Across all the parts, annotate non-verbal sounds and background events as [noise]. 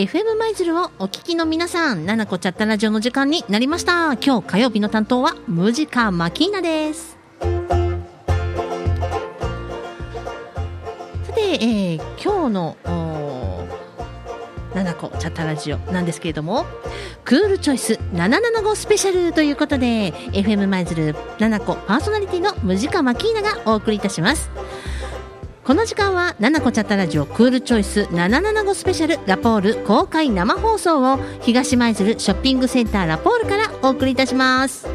FM 舞鶴をお聞きの皆さん、ななこチャットラジオの時間になりました。今日火曜日の担当は、ムジカマキーナです。さて、えー今日の、ななこチャットラジオなんですけれども、クールチョイス775スペシャルということで、FM 舞鶴ななこパーソナリティのムジカマキーナがお送りいたします。この時間は、ななこチャットラジオクールチョイス775スペシャルラポール公開生放送を東舞鶴ショッピングセンターラポールからお送りいたします。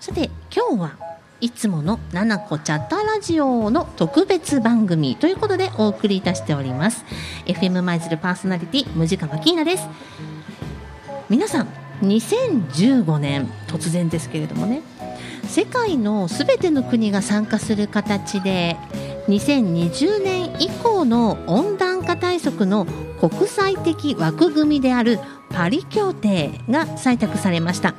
さて、今日はいつものななこチャッタラジオの特別番組ということでお送りいたしております。FM 舞鶴パーソナリティ、ムジカマキーナです。皆さん、2015年、突然ですけれどもね、世界のすべての国が参加する形で、2020年以降の温暖化対策の国際的枠組みであるパリ協定が採択されました。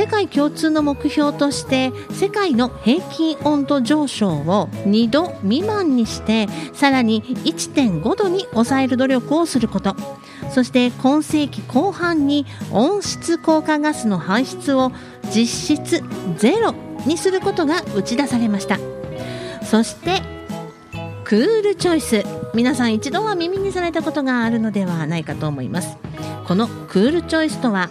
世界共通の目標として世界の平均温度上昇を2度未満にしてさらに1.5度に抑える努力をすること。そして今世紀後半に温室効果ガスの排出を実質ゼロにすることが打ち出されました。そしてクールチョイス。皆さん一度は耳にされたことがあるのではないかと思います。このクールチョイスとは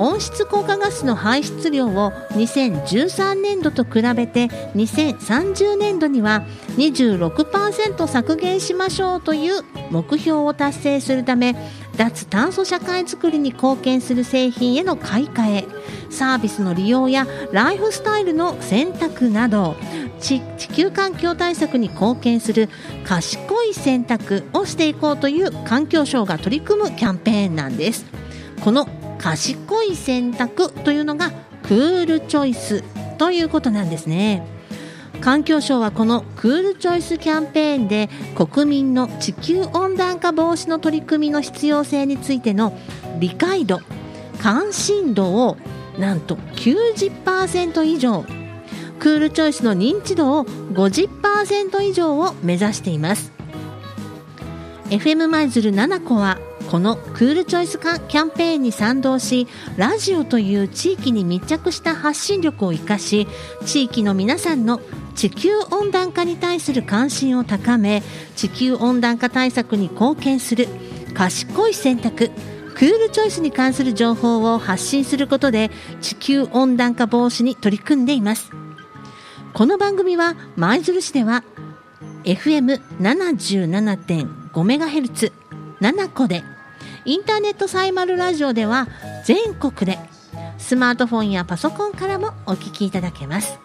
温室効果ガスの排出量を2013年度と比べて2030年度には26%削減しましょうという目標を達成するため脱炭素社会づくりに貢献する製品への買い替えサービスの利用やライフスタイルの選択など地球環境対策に貢献する賢い選択をしていこうという環境省が取り組むキャンペーンなんです。この賢い選択というのがクールチョイスということなんですね。環境省はこのクールチョイスキャンペーンで国民の地球温暖化防止の取り組みの必要性についての理解度関心度をなんと90%以上。クールチョイスの認知度を50%以上を目指しています。FM 舞鶴7個はこのクールチョイスカキャンペーンに賛同しラジオという地域に密着した発信力を生かし地域の皆さんの地球温暖化に対する関心を高め地球温暖化対策に貢献する賢い選択クールチョイスに関する情報を発信することで地球温暖化防止に取り組んでいますこの番組は舞鶴市では FM77.5MHz 7個でインターネットサイマルラジオでは全国でスマートフォンやパソコンからもお聞きいただけます。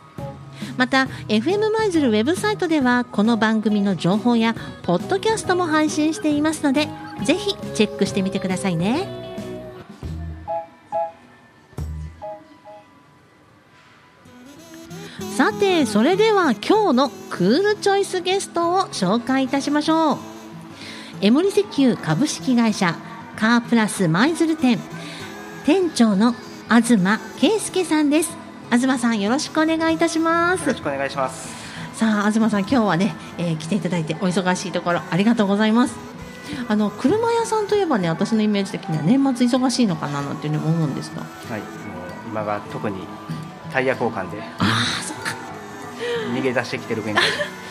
また FM 舞鶴ウェブサイトではこの番組の情報やポッドキャストも配信していますのでぜひチェックしてみてくださいね。さてそれでは今日のクールチョイスゲストを紹介いたしましょう。エモリ石油株式会社カープラス舞鶴店。店長の東圭介さんです。東さんよろしくお願いいたします。よろしくお願いします。さあ東さん今日はね、えー来ていただいてお忙しいところありがとうございます。あの車屋さんといえばね私のイメージ的には年末忙しいのかななんていうふうに思うんですが。はい、今が特にタイヤ交換でああそっか。逃げ出してきてる現在。[laughs]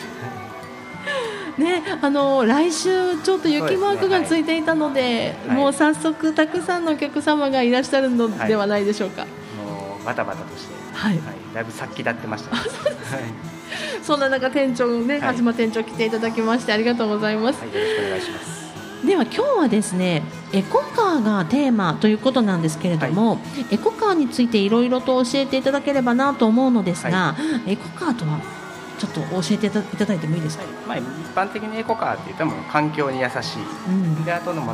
ねあの来週ちょっと雪マークがついていたのではい。もう早速たくさんのお客様がいらっしゃるのではないでしょうか、もうバタバタとして、はい。だいぶ殺気立ってました。はい、そんな中店長ね、はい。東店長来ていただきましてありがとうございます、はい、よろしくお願いします。では今日はですねエコカーがテーマということなんですけれども、エコカーについていろいろと教えていただければなと思うのですが、エコカーとはちょっと教えていただいてもいいですか、まあ、一般的にエコカーって言ったらもう環境に優しい。うんで、あとのも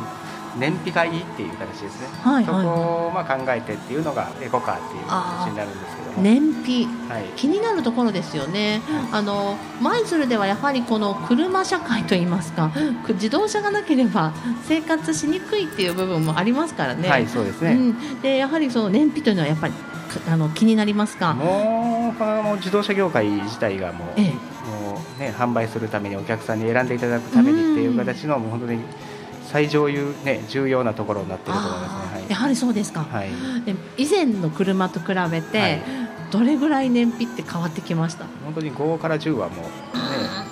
燃費がいいっていう形ですね。はいそこをまあ考えてっていうのがエコカーっていう形になるんですけども。燃費はい。気になるところですよね、あの舞鶴ではやはりこの車社会といいますかく自動車がなければ生活しにくいっていう部分もありますからね。はい、そうですね。うん、でやはりその燃費というのはやっぱりあの気になりますか？もうこの自動車業界自体がもう,、ええ。もうね、販売するためにお客さんに選んでいただくためにっていう形のもう本当に最上優、ね、重要なところになっていると思いますね。あーやはりそうですか、はい、はいで以前の車と比べて、はい。どれぐらい燃費って変わってきました？本当に5から10はもう、ね、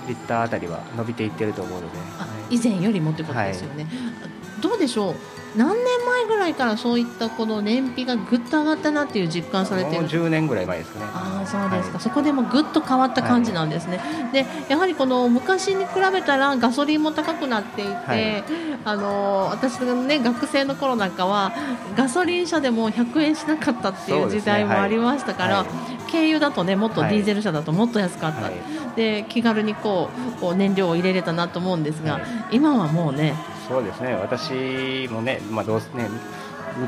リッターあたりは伸びていってると思うので、以前よりもってことですよね、どうでしょう。何年前ぐらいからそういったこの燃費がぐっと上がったなっていう実感されてもうる10年ぐらい前ですかね。ああそうですか、はい。そこでもぐっと変わった感じなんですね、でやはりこの昔に比べたらガソリンも高くなっていて、はい。あの私がね学生の頃なんかはガソリン車でも100円しなかったっていう時代もありましたから、はい。軽油だとねもっとデはい。ィーゼル車だともっと安かった、はい。で気軽にこう燃料を入れれたなと思うんですが、はい。今はもうねそうですね。私もね、まあ、同ね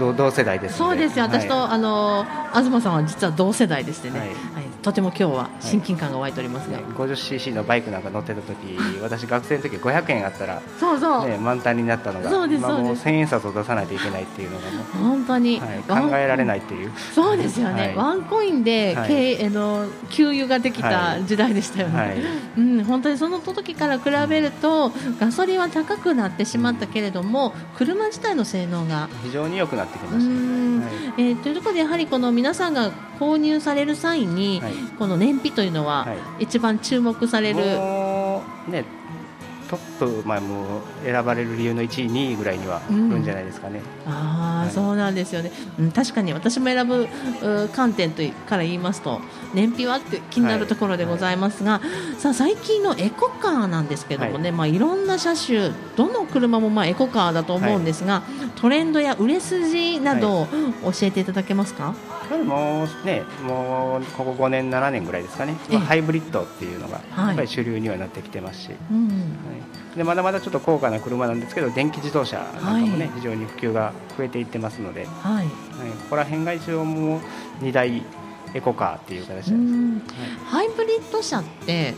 同同世代ですのそうですよ、私と、はあの東さんは実は同世代でしてね、はい。はいとても今日は親近感が湧いておりますが、いね 50cc のバイクなんか乗ってた時 [laughs] 私学生の時500円あったら、そうそう、ね、満タンになったのがそうですそうです。1000円札を出さないといけないっていうのがも本当に、う、はい、考えられないっていう。そうですよね、はい。ワンコインで、はい。軽あの給油ができた時代でしたよね、はい。うん、本当にその時から比べるとガソリンは高くなってしまったけれども車自体の性能が非常に良くなってきうました、ん、はい。えーというところでやはりこの皆さんが購入される際に、はいこの燃費というのははい。一番注目される、ねトップ、まあ、もう選ばれる理由の1位、2位ぐらいには来るんじゃないですかね。ああ、はい。そうなんですよね、うん、確かに私も選ぶう観点といから言いますと燃費はって気になるところでございますが、さあ最近のエコカーなんですけどもね、い。まあ、いろんな車種どの車もまあエコカーだと思うんですが、トレンドや売れ筋などを教えていただけますか、もうね、もうここ5年、7年ぐらいですかね、ええ。ハイブリッドっていうのがはい。やっぱり主流にはなってきてますし、うん。はいでまだまだちょっと高価な車なんですけど、電気自動車なんかもね、はい。非常に普及が増えていってますので、はい、はい。ここら辺が一応もう2大エコカーっていう形うなんです。ん。ハイブリッド車って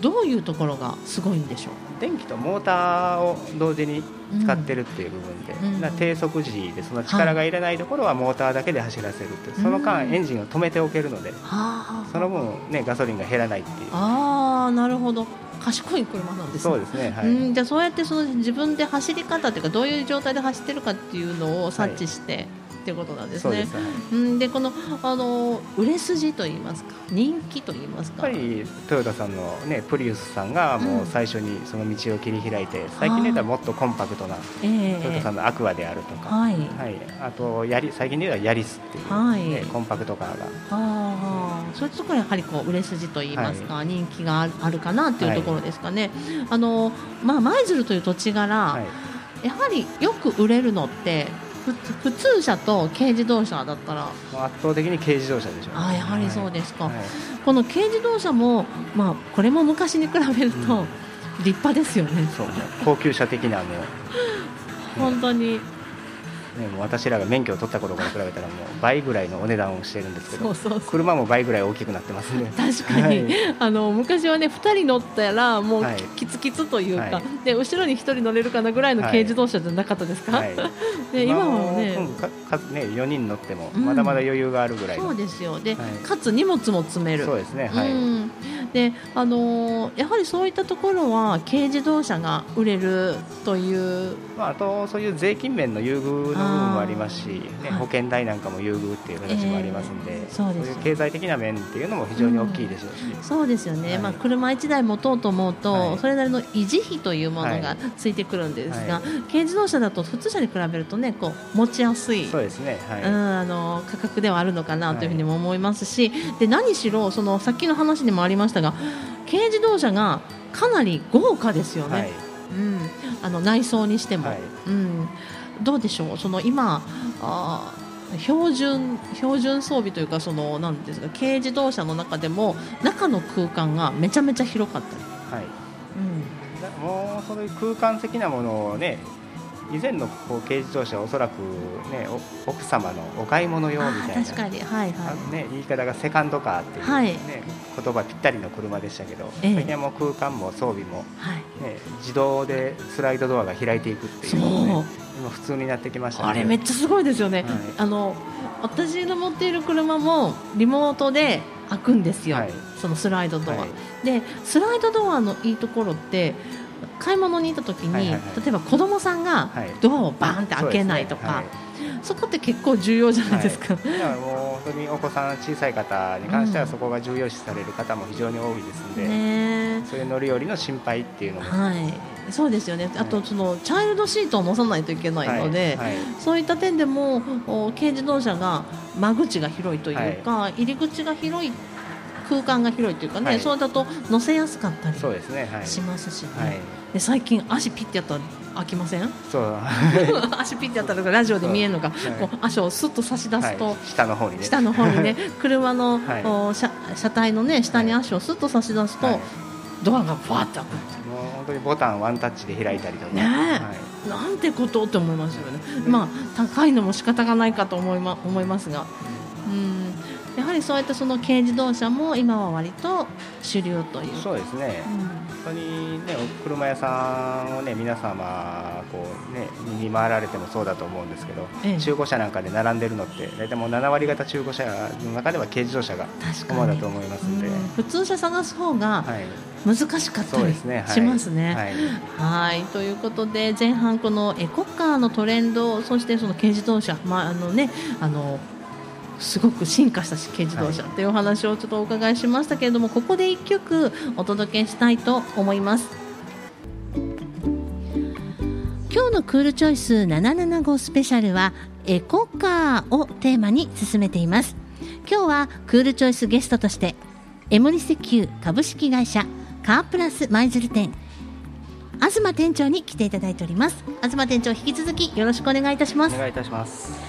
どういうところがすごいんでしょう？電気とモーターを同時に使ってるっていう部分で、うん。低速時でその力が入れないところはモーターだけで走らせるっていうその間うんエンジンを止めておけるのではその分、ね、ガソリンが減らないっていう。ああなるほど賢い車なんですねそうですねはい、うん、じゃあそうやってその自分で走り方っていうかどういう状態で走ってるかっていうのを察知して、っていうことなんですね。そうん、でこのあの売れ筋といいますか人気といいますか。やっぱりトヨタさんの、ね、プリウスさんがもう最初にその道を切り開いて、最近で言ったらもっとコンパクトなええ。トヨタさんのアクアであるとか、はい。はい、あとやり最近で言えばヤリスっていう、はい。ねコンパクトカーが。ああ。そういうところやはりこう売れ筋といいますか、人気があるあるかなっていうところですかね、あのまあ舞鶴という土地柄、はい、やはりよく売れるのってふ普通車と軽自動車だったら。圧倒的に軽自動車でしょうね、ああやはりそうですか、はい。この軽自動車も、まあ、これも昔に比べるとうん。立派ですよね、そう高級車的なもう [laughs] 本当に、ね、もう私らが免許を取った頃から比べたらもう倍ぐらいのお値段をしてるんですけど車も倍ぐらい大きくなってますね。確かに、はい。あの昔はね2人乗ったらもうはい。キツキツというか、はい。で後ろに1人乗れるかなぐらいの軽自動車じゃなかったですか、はい。で [laughs] 今はもね、うんね4人乗ってもうん。まだまだ余裕があるぐらいの、そうですよで、はい。かつ荷物も積める。そうですねはい、うん、であのーやはりそういったところは軽自動車が売れるというまあ、あとそういう税金面の優遇の部分もありますし、ねはい。保険代なんかも優遇っていう形もありますんで、えーそうですいう経済的な面っていうのも非常に大きいでしょうし、そうですよね、はい。まあ、車1台持とうと思うと、はい。それなりの維持費というものがついてくるんですが、は軽自動車だと普通車に比べるとねこう持ちやすい。そうですね。はい、うん、あの価格ではあるのかなというふうにも思いますし、で何しろそのさっきの話にもありましたが軽自動車がかなり豪華ですよね、はい。うん、あの内装にしても、はい。うん、どうでしょう？その今あー標準標準装備というかそのなんですか軽自動車の中でも中の空間がめちゃめちゃ広かった。り、はい。うん、だもうそういう空間的なものをね以前のこう軽自動車はおそらく、ね、お奥様のお買い物用みたいな確かに。はいはあのね、言い方がセカンドカーっていう、ねはい。言葉ぴったりの車でしたけど、ええ。もう空間も装備も、いはい。ね、自動でスライドドアが開いていくっていうのう、今普通になってきましたあれめっちゃすごいですよね、はい。あの私の持っている車もリモートで開くんですよ、はい。そのスライドドア、はい。でスライドドアのいいところって買い物に行った時に、はいはいはい。例えば子供さんがはい。ドアをバーンって開けないとか、そこって結構重要じゃないですか、はい。もう本当にお子さん小さい方に関してはうん。そこが重要視される方も非常に多いですので、ねそういう乗り降りの心配っていうのも、はい。そうですよね。あとそのチャイルドシートを乗さないといけないので、はい。はい。そういった点でもお軽自動車が間口が広いというか、入り口が広い空間が広いというかね、はい。そうだと乗せやすかったりそうですねはい。しますしね、はい。で最近足ピッてやったら開きません？そう。[laughs] 足ピッてやったらラジオで見えるのが、はい。こう足をスッと差し出すと、はい。下の方にね。下の方にね [laughs] 車の、車車体のね下に足をスッと差し出すと、はい。ドアがふわっと開くもう本当にボタンワンタッチで開いたりとか、ねなんてことって思いますよね、まあ高いのも仕方がないかと思い,、ま、思いますが、うん、やはりそうやってその軽自動車も今は割と主流という。そうですね、本当にね、お車屋さんをね、皆様、こうね、見回られてもそうだと思うんですけど、ええ。中古車なんかで並んでるのって、大体もう7割方中古車の中では軽自動車が主だと思いますんで、うん。普通車探す方がはい、難しかったりそうですね、はい。しますね。はい。はい。ということで前半このエコカーのトレンドそしてその軽自動車、まああのね、あのすごく進化した軽自動車というお話をちょっとお伺いしましたけれどもここで1曲お届けしたいと思います。今日のクールチョイス775スペシャルはエコカーをテーマに進めています。今日はクールチョイスゲストとしてエモリ石油株式会社カープラス舞鶴店東店長に来ていただいております。東店長引き続きよろしくお願いいたします。お願いいたします。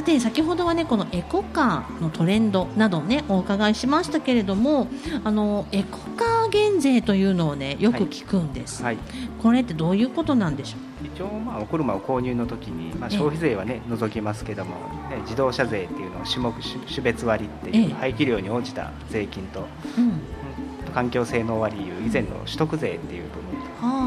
さて先ほどはねこのエコカーのトレンドなどをねお伺いしましたけれどもあのエコカー減税というのをねよく聞くんです、はい、これってどういうことなんでしょ一応、まあ、お車を購入の時に、まあ、ええ。消費税はね、除きますけども、ね、自動車税っていうのを種目、種種別割っていう、ええ。排気量に応じた税金と、う、うん、うん環境性能割いう以前の取得税っていう部分は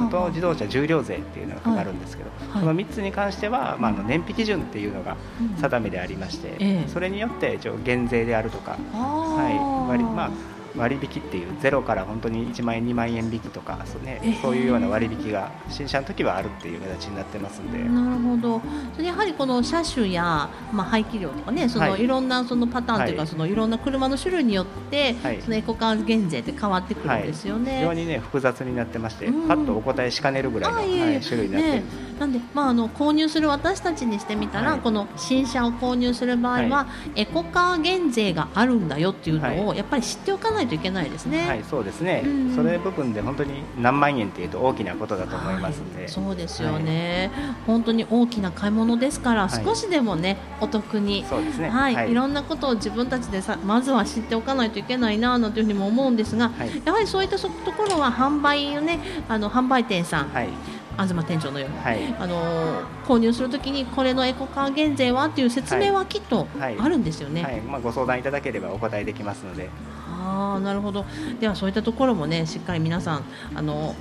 と自動車重量税っていうのがかかるんですけど、はい。この3つに関しては、まあ、あの燃費基準っていうのがうん定めでありまして、ええ。それによって一応減税であるとか、あはい。ー割まあ、割引っていうゼロから本当に1万円2万円引きとかそう,、ねええそういうような割引が新車の時はあるっていう形になってますんで、なるほど。それやはりこの車種やまあ排気量とかね、そのはい。いろんなそのパターンというか、はい。そのいろんな車の種類によって、はい。そのエコカー減税って変わってくるんですよね。非常にね複雑になってまして、うん。パッとお答えしかねるぐらいの、はい種類になってるね、なんで、まあ、あの購入する私たちにしてみたら、はい。この新車を購入する場合は、はエコカー減税があるんだよっていうのを、はやっぱり知っておかないといけないですね。はい、そうですね、うんそれ部分で本当に何万円っていうと大きなことだと思いますんで、はいそうですよね、本当に大きな買い物ですから、はい。少しでもねお得にそうですね、はい、い、ろんなことを自分たちでさまずは知っておかないといけないななんていうふうにも思うんですが、はい。やはりそういったそところは販売をねあの販売店さん、はい東店長のように。はいあの購入するときにこれのエコカー減税はっていう説明はきっとはいあるんですよね。はいまあ、ご相談いただければお答えできますので、ああなるほどではそういったところもねしっかり皆さんあの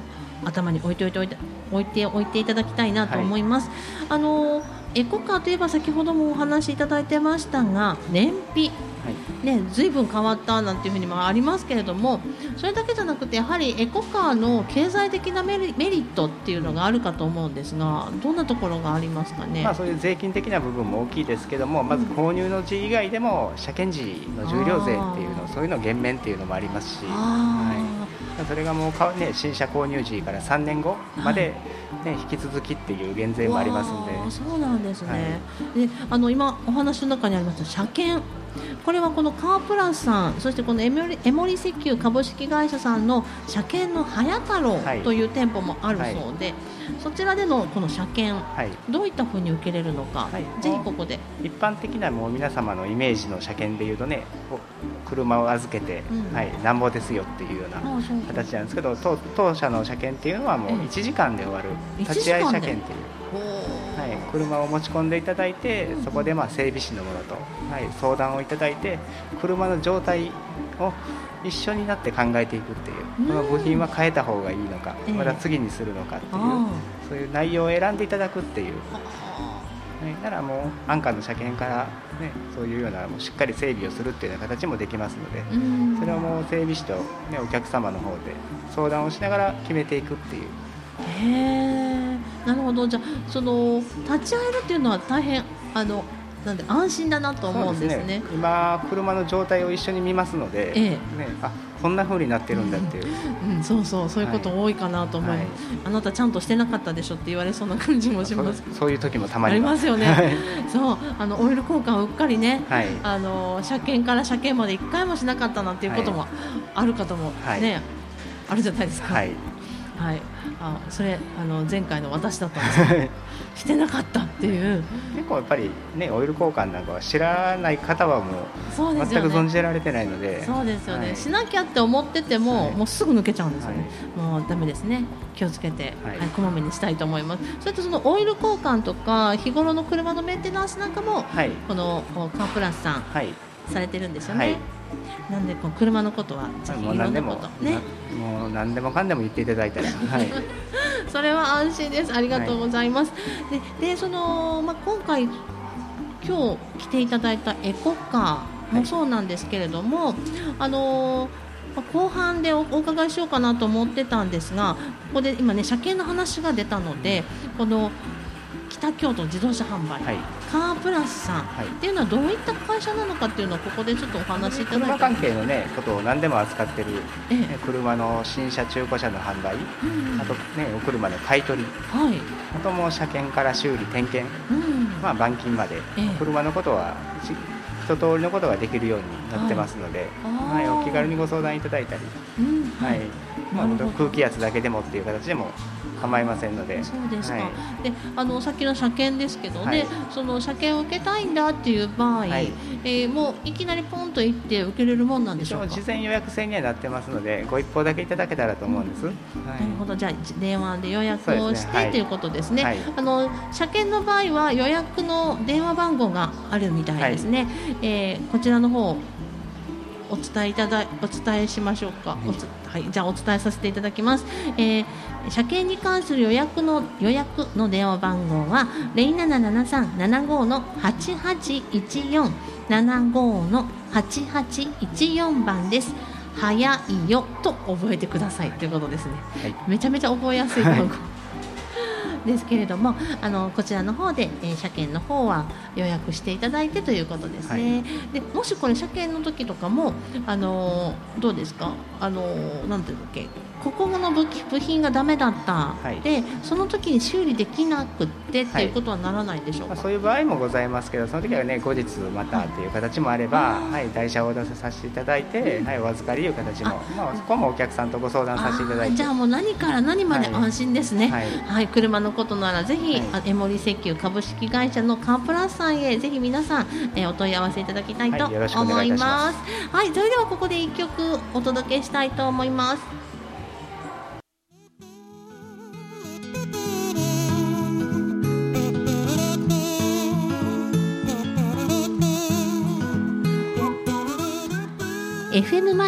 頭に置いておいておいて置いておいていただきたいなと思います。あのエコカーといえば先ほどもお話しいただいてましたが燃費。はい。ね、ずいぶん変わったなんていうふうにもありますけれどもそれだけじゃなくてやはりエコカーの経済的なメリメリットっていうのがあるかと思うんですがどんなところがありますかね？まあ、そういう税金的な部分も大きいですけども、まず購入の時以外でも車検時の重量税っていうのそういうの減免っていうのもありますし、あはい、それがもうか、ね、新車購入時から3年後まで、ね引き続きっていう減税もありますんで。そうなんですね、であの今お話の中にありました車検。これはこのカープラスさんそしてこのエモリエモリ石油株式会社さんの車検の早太郎はい。という店舗もあるそうで、そちらでのこの車検はい。どういったふうに受けれるのか、はい。ぜひここで。一般的なもう皆様のイメージの車検でいうとね車を預けて、うん。はい、なんぼですよっていうような形なんですけど当当社の車検っていうのはもうええ1時間で終わる。1立ち会い車検っていう、はい、車を持ち込んでいただいてそこでまあ整備士のものと、はい、相談をいただいて車の状態を一緒になって考えていくっていう。この部品は変えた方がいいのか、また次にするのかっていうそういう内容を選んでいただくっていう。ね、ならもう安価の車検から、ね、そういうようなもうしっかり整備をするっていうような形もできますので、それはもう整備士と、ね、お客様の方で相談をしながら決めていくっていう。へえなるほど。じゃあその立ち会えるっていうのは大変あのなんで安心だなと思うんですね、ね、今車の状態を一緒に見ますので、ええ、ね、あこんな風になってるんだっていう、うん、うん、そうそうそういうこと多いかなと思い、はい、あなたちゃんとしてなかったでしょって言われそうな感じもします。そういう時もたまにありますよね、はい、そうあのオイル交換をうっかりね、はい、あの車検から車検まで1回もしなかったなんていうこともある方もね、あるじゃないですか。はい。はい、あそれあの前回の私だったんですけど [laughs] してなかったっていう。結構やっぱりねオイル交換なんかは知らない方はもう全く存じられてないので。そうですよね、はい、しなきゃって思ってても、はい、もうすぐ抜けちゃうんですよね、はい、もうだめですね。気をつけて、はい。こまめにしたいと思います。それとそのオイル交換とか日頃の車のメンテナンスなんかも、このカープラスさん、されてるんですよね、なんでこう車のことはぜひいろんなことね。もう何でもかんでも言っていただいたら、はい、[laughs] それは安心です。ありがとうございます、はい、ででその、まあ、今回今日来ていただいたエコカーもそうなんですけれども、はい、あの後半でお伺いしようかなと思ってたんですがここで今ね車検の話が出たのでこの北京都自動車販売、はい、カープラスさん、はい、っていうのはどういった会社なのかっていうのをここでちょっとお話しいただいて車関係のねことを何でも扱ってる、ええ、車の新車中古車の販売、うん、あとねお車の買い取り、はい、あともう車検から修理点検、うん、まあ板金まで、え、車のことは一通りのことができるようになってますので、はい、はい、お気軽にご相談いただいたり、うん、はい。まあ、空気圧だけでもっていう形でも構いませんので。そうですか。はい、で、あのさっきの車検ですけどね、はい、その車検を受けたいんだっていう場合、はい、えー、もういきなりポンと行って受けれるもんなんでしょうか？事前予約制にはなってますので、ご一報だけいただけたらと思うんです。うん、なるほど、じゃあ電話で予約をして、ね、ということですね。あの車検の場合は予約の電話番号があるみたいですね。えー、こちらの方お伝えいただお伝えしましょうか。はい、じゃあお伝えさせていただきます。えー、車検に関する予約の予約の電話番号は零七七三七五の八八一四七五の八八一四番です。早いよと覚えてくださいということですね。はい、めちゃめちゃ覚えやすい番号。はい [laughs] ですけれどもあのこちらの方で、えー、車検の方は予約していただいてということですね、はい、でもしこれ車検の時とかもあのどうですか？あのなんていうのっけ？ここの部品がダメだった、はい、でその時に修理できなくてってい。うことはならないでしょうか、はい、そういう場合もございますけどその時はね後日またっていう形もあれば、はい、台車を出させていただいて、はい、お預かりいう形もまあ、そこもお客さんとご相談させていただいて。じゃあもう何から何まで安心ですね、はい、はい、車のことならぜひ、はい、エモリ石油株式会社のカープラスさんへぜひ皆さん、えー、お問い合わせいただきたいと思います。はい、それではここで一曲お届けしたいと思います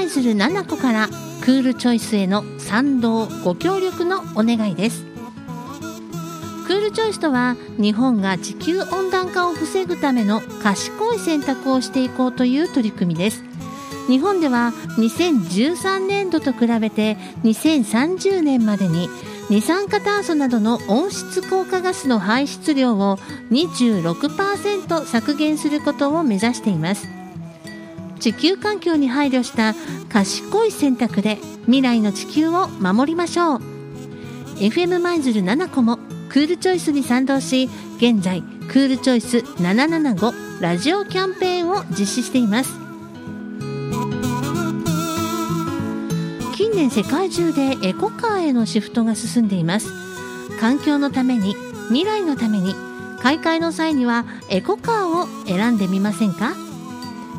FM 舞鶴7個からクールチョイスへの賛同ご協力のお願いです。クールチョイスとは日本が地球温暖化を防ぐための賢い選択をしていこうという取り組みです。日本では2013年度と比べて2030年までに二酸化炭素などの温室効果ガスの排出量を26%削減することを目指しています。地球環境に配慮した賢い選択で未来の地球を守りましょう。FM 舞鶴7個もクールチョイスに賛同し現在クールチョイス775ラジオキャンペーンを実施しています。近年世界中でエコカーへのシフトが進んでいます。環境のために未来のために買い替えの際にはエコカーを選んでみませんか？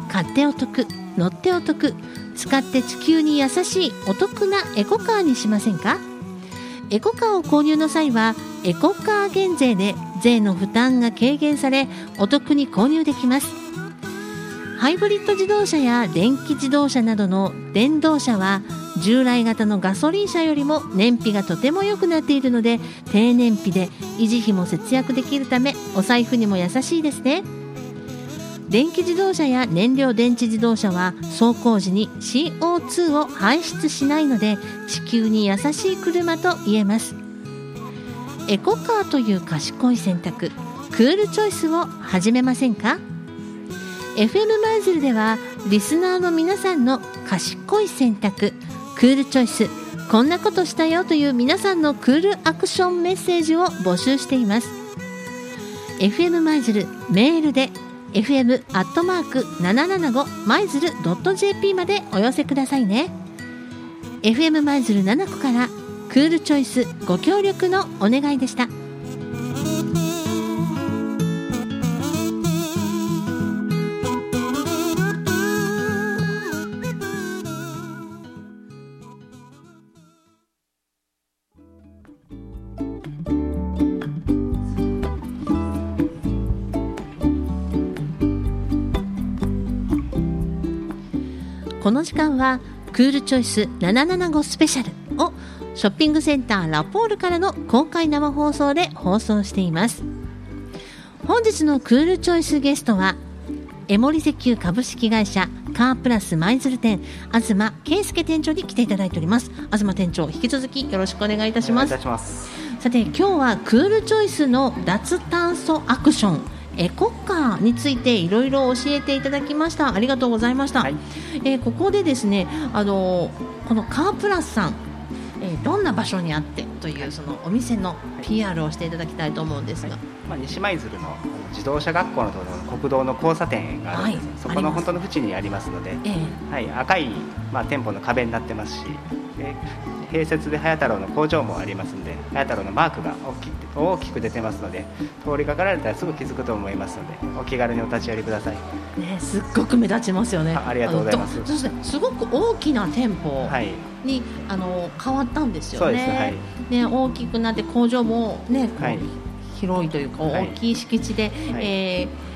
買ってお得乗ってお得使って地球に優しいお得なエコカーにしませんか？エコカーを購入の際はエコカー減税で税の負担が軽減されお得に購入できます。ハイブリッド自動車や電気自動車などの電動車は従来型のガソリン車よりも燃費がとても良くなっているので低燃費で維持費も節約できるためお財布にも優しいですね。電気自動車や燃料電池自動車は走行時に CO2 を排出しないので地球に優しい車と言えます。エコカーという賢い選択クールチョイスを始めませんか？FM マイズルではリスナーの皆さんの賢い選択クールチョイス。こんなことしたよという皆さんのクールアクションメッセージを募集しています。FM マイズルメールで fm アットマーク775マイズルドット JP までお寄せくださいね。FM 舞鶴7個からクールチョイスご協力のお願いでした。この時間はクールチョイス775スペシャルをショッピングセンターラポールからの公開生放送で放送しています。本日のクールチョイスゲストはエモリ石油株式会社カープラス舞鶴店東圭介店長に来ていただいております。東店長引き続きよろしくお願いいたします。さて今日はクールチョイスの脱炭素アクションエコカーについていろいろ教えていただきました。ありがとうございました、はい、えー、ここでですねあのこのカープラスさんえー、どんな場所にあってというそのお店の PR をしていただきたいと思うんですが、はい、まあ、西舞鶴の自動車学校のところの国道の交差点があるんです、はい、そこの本当の縁にありますので、えー、はい、赤い、まあ、店舗の壁になってますし、え併設で早太郎の工場もありますので早太郎のマークが大き大きく出てますので通りかかられたらすぐ気づくと思いますのでお気軽にお立ち寄りください、ね、すっごく目立ちますよね。ありがとうございます。そしてすごく大きな店舗に、はい、あの変わったんですよね、ね、はい、大きくなって工場もね、はい、広いというか大きい敷地で、はい、えー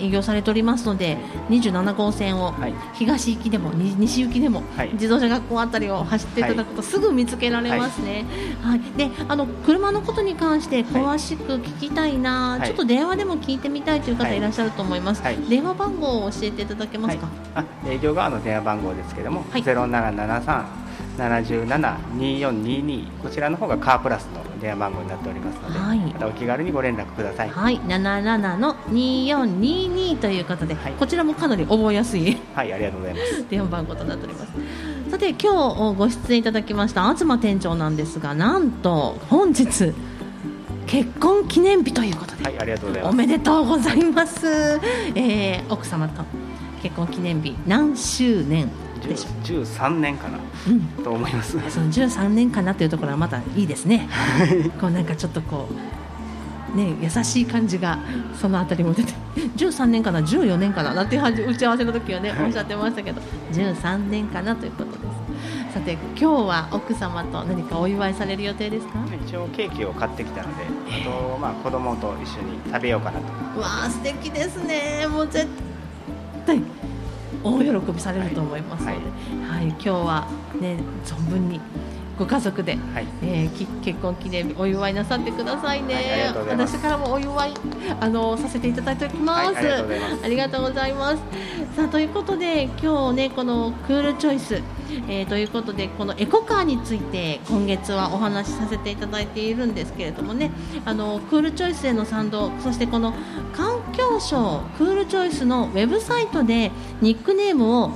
営業されておりますので27号線を東行きでも西行きでも自動車学校あたりを走っていただくとすぐ見つけられますね、はい、であの車のことに関して詳しく聞きたいな、ちょっと電話でも聞いてみたいという方い。らっしゃると思います、電話番号を教えていただけますか、あ営業側の電話番号ですけども、はい、0773 772422こちらの方がカープラスの電話番号になっておりますので、はい、またお気軽にご連絡ください。はい、七七の2422ということで、はい、こちらもかなり覚えやすい。はい、ありがとうございます。電話番号となっております。さて、今日ご出演いただきました東店長なんですが、なんと本日。結婚記念日ということで、はい、ありがとうございます。おめでとうございます。えー、奥様と結婚記念日何周年でしょう？13年かな、うん、と思います。[laughs] その13年かなというところはまたいいですね。こうなんかちょっとこうね優しい感じがそのあたりも出て。13年かな？14年かな？なんていう打ち合わせの時はね、おっしゃってましたけど。13年かなということさて今日は奥様と何かお祝いされる予定ですか？一応ケーキを買ってきたので、あとまあ子供と一緒に食べようかなと。わあ素敵ですね。もう絶対大喜びされると思いますので、はい、はい、今日はね存分にご家族で、はい、えー、結婚記念日お祝いなさってくださいね、はい、私からもお祝いあのさせていただいております、はい、ありがとうございます。さあということで今日ねこのクールチョイスえー、ということでこのエコカーについて今月はお話しさせていただいているんですけれどもね。あのクールチョイスへの賛同そしてこの環境省クールチョイスのウェブサイトでニックネームを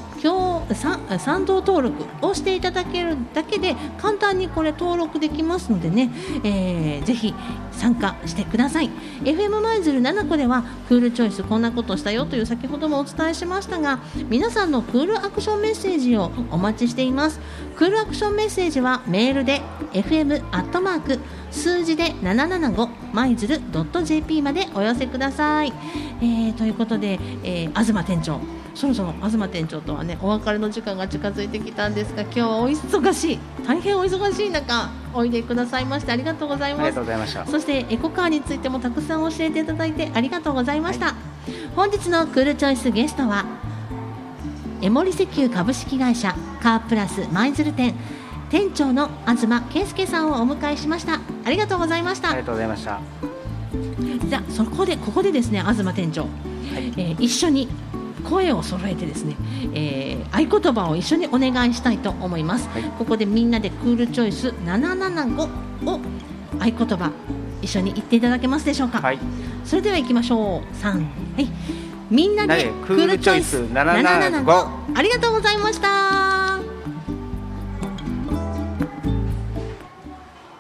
賛同登録をしていただけるだけで簡単にこれ登録できますのでね、えー、ぜひ参加してください。FM 舞鶴7個ではクールチョイスこんなことしたよという先ほどもお伝えしましたが皆さんのクールアクションメッセージをお待ちしています。クールアクションメッセージはメールで fm アットマーク数字で775マイズル .jp までお寄せください、えー、ということで、えー、東店長。そろそろ東店長とはねお別れの時間が近づいてきたんですが今日はお忙しい。大変お忙しい中おいでくださいましてありがとうございます。ありがとうございました。そしてエコカーについてもたくさん教えていただいてありがとうございました、はい、本日のクールチョイスゲストはエモリ石油株式会社カープラス舞鶴店店長の東圭介さんをお迎えしました。ありがとうございました。ありがとうございました。じゃあそこでここでですね東店長、はい、えー、一緒に声を揃えてですね、えー、合言葉を一緒にお願いしたいと思います、はい、ここでみんなでクールチョイス775を合言葉一緒に言っていただけますでしょうか、はい、それでは行きましょう。3はいみんなでクールチョイス775ありがとうございました